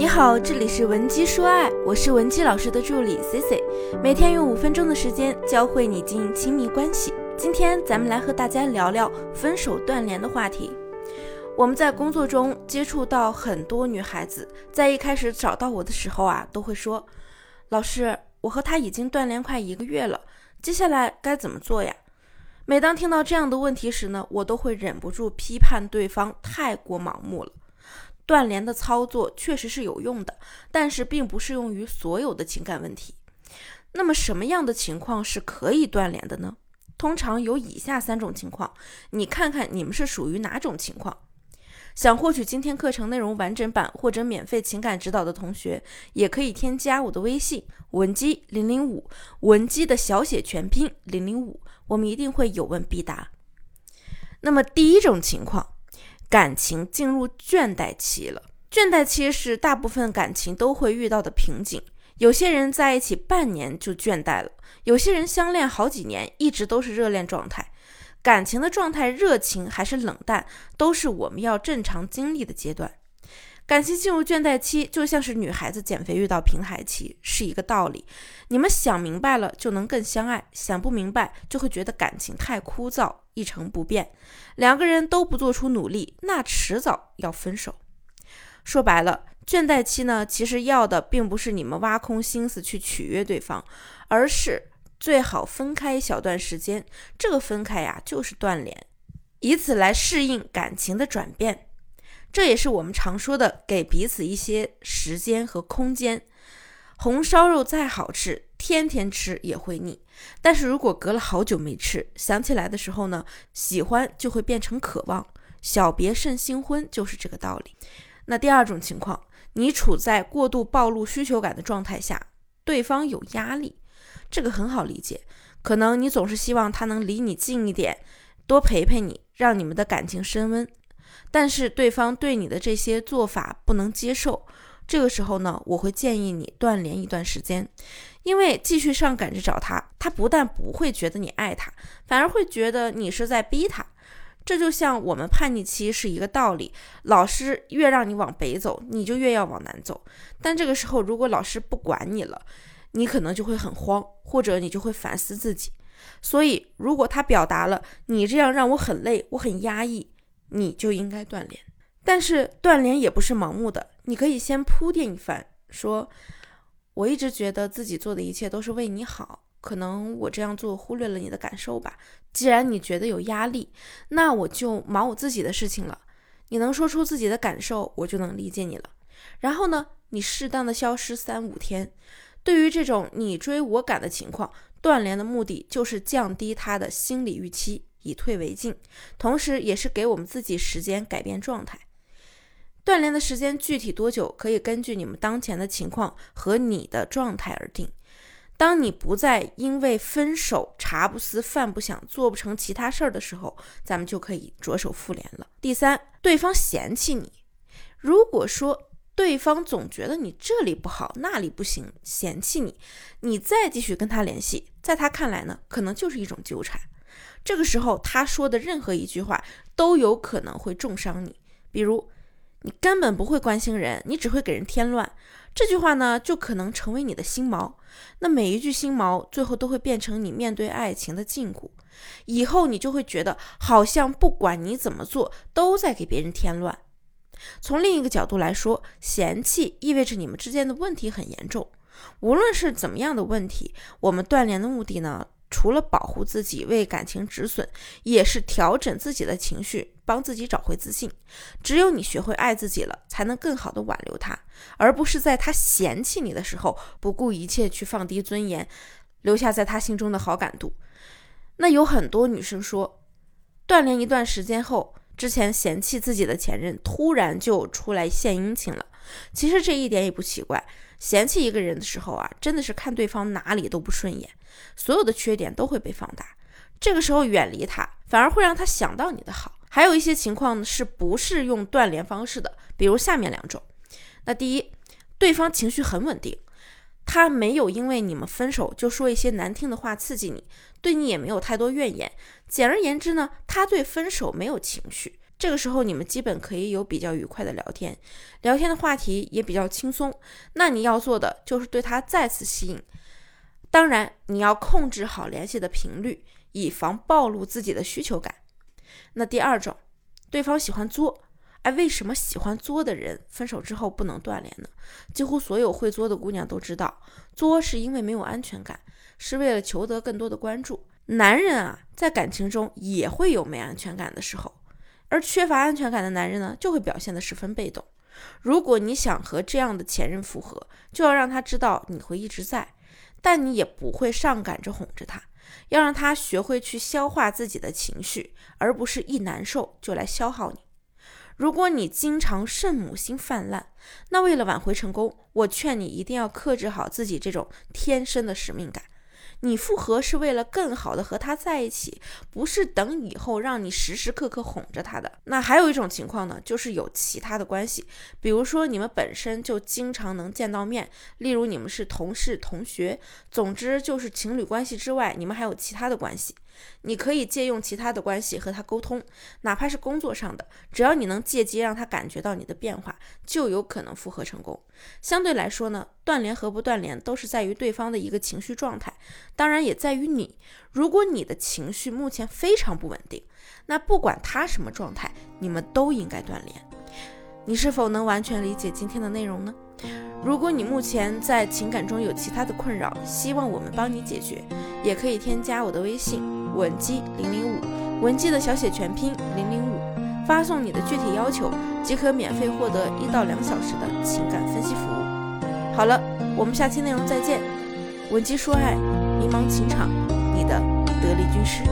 你好，这里是文姬说爱，我是文姬老师的助理 C C，每天用五分钟的时间教会你经营亲密关系。今天咱们来和大家聊聊分手断联的话题。我们在工作中接触到很多女孩子，在一开始找到我的时候啊，都会说：“老师，我和他已经断联快一个月了，接下来该怎么做呀？”每当听到这样的问题时呢，我都会忍不住批判对方太过盲目了。断联的操作确实是有用的，但是并不适用于所有的情感问题。那么什么样的情况是可以断联的呢？通常有以下三种情况，你看看你们是属于哪种情况？想获取今天课程内容完整版或者免费情感指导的同学，也可以添加我的微信文姬零零五，文姬的小写全拼零零五，我们一定会有问必答。那么第一种情况。感情进入倦怠期了，倦怠期是大部分感情都会遇到的瓶颈。有些人在一起半年就倦怠了，有些人相恋好几年一直都是热恋状态。感情的状态，热情还是冷淡，都是我们要正常经历的阶段。感情进入倦怠期，就像是女孩子减肥遇到平台期，是一个道理。你们想明白了，就能更相爱；想不明白，就会觉得感情太枯燥，一成不变。两个人都不做出努力，那迟早要分手。说白了，倦怠期呢，其实要的并不是你们挖空心思去取悦对方，而是最好分开一小段时间。这个分开呀，就是断联，以此来适应感情的转变。这也是我们常说的，给彼此一些时间和空间。红烧肉再好吃，天天吃也会腻。但是如果隔了好久没吃，想起来的时候呢，喜欢就会变成渴望。小别胜新婚就是这个道理。那第二种情况，你处在过度暴露需求感的状态下，对方有压力，这个很好理解。可能你总是希望他能离你近一点，多陪陪你，让你们的感情升温。但是对方对你的这些做法不能接受，这个时候呢，我会建议你断联一段时间，因为继续上赶着找他，他不但不会觉得你爱他，反而会觉得你是在逼他。这就像我们叛逆期是一个道理，老师越让你往北走，你就越要往南走。但这个时候，如果老师不管你了，你可能就会很慌，或者你就会反思自己。所以，如果他表达了你这样让我很累，我很压抑。你就应该断联，但是断联也不是盲目的，你可以先铺垫一番，说我一直觉得自己做的一切都是为你好，可能我这样做忽略了你的感受吧。既然你觉得有压力，那我就忙我自己的事情了。你能说出自己的感受，我就能理解你了。然后呢，你适当的消失三五天。对于这种你追我赶的情况，断联的目的就是降低他的心理预期。以退为进，同时也是给我们自己时间改变状态。断联的时间具体多久，可以根据你们当前的情况和你的状态而定。当你不再因为分手茶不思饭不想，做不成其他事儿的时候，咱们就可以着手复联了。第三，对方嫌弃你。如果说对方总觉得你这里不好，那里不行，嫌弃你，你再继续跟他联系，在他看来呢，可能就是一种纠缠。这个时候，他说的任何一句话都有可能会重伤你。比如，你根本不会关心人，你只会给人添乱。这句话呢，就可能成为你的心锚。那每一句心锚，最后都会变成你面对爱情的禁锢。以后你就会觉得，好像不管你怎么做，都在给别人添乱。从另一个角度来说，嫌弃意味着你们之间的问题很严重。无论是怎么样的问题，我们断联的目的呢？除了保护自己、为感情止损，也是调整自己的情绪，帮自己找回自信。只有你学会爱自己了，才能更好的挽留他，而不是在他嫌弃你的时候不顾一切去放低尊严，留下在他心中的好感度。那有很多女生说，锻炼一段时间后，之前嫌弃自己的前任突然就出来献殷勤了。其实这一点也不奇怪。嫌弃一个人的时候啊，真的是看对方哪里都不顺眼，所有的缺点都会被放大。这个时候远离他，反而会让他想到你的好。还有一些情况是不是用断联方式的，比如下面两种。那第一，对方情绪很稳定，他没有因为你们分手就说一些难听的话刺激你，对你也没有太多怨言。简而言之呢，他对分手没有情绪。这个时候你们基本可以有比较愉快的聊天，聊天的话题也比较轻松。那你要做的就是对他再次吸引，当然你要控制好联系的频率，以防暴露自己的需求感。那第二种，对方喜欢作。哎，为什么喜欢作的人分手之后不能断联呢？几乎所有会作的姑娘都知道，作是因为没有安全感，是为了求得更多的关注。男人啊，在感情中也会有没安全感的时候，而缺乏安全感的男人呢，就会表现得十分被动。如果你想和这样的前任复合，就要让他知道你会一直在，但你也不会上赶着哄着他，要让他学会去消化自己的情绪，而不是一难受就来消耗你。如果你经常圣母心泛滥，那为了挽回成功，我劝你一定要克制好自己这种天生的使命感。你复合是为了更好的和他在一起，不是等以后让你时时刻刻哄着他的。那还有一种情况呢，就是有其他的关系，比如说你们本身就经常能见到面，例如你们是同事、同学，总之就是情侣关系之外，你们还有其他的关系。你可以借用其他的关系和他沟通，哪怕是工作上的，只要你能借机让他感觉到你的变化，就有可能复合成功。相对来说呢，断联和不断联都是在于对方的一个情绪状态，当然也在于你。如果你的情绪目前非常不稳定，那不管他什么状态，你们都应该断联。你是否能完全理解今天的内容呢？如果你目前在情感中有其他的困扰，希望我们帮你解决，也可以添加我的微信文姬零零五，文姬的小写全拼零零五，发送你的具体要求，即可免费获得一到两小时的情感分析服务。好了，我们下期内容再见。文姬说爱，迷茫情场，你的得力军师。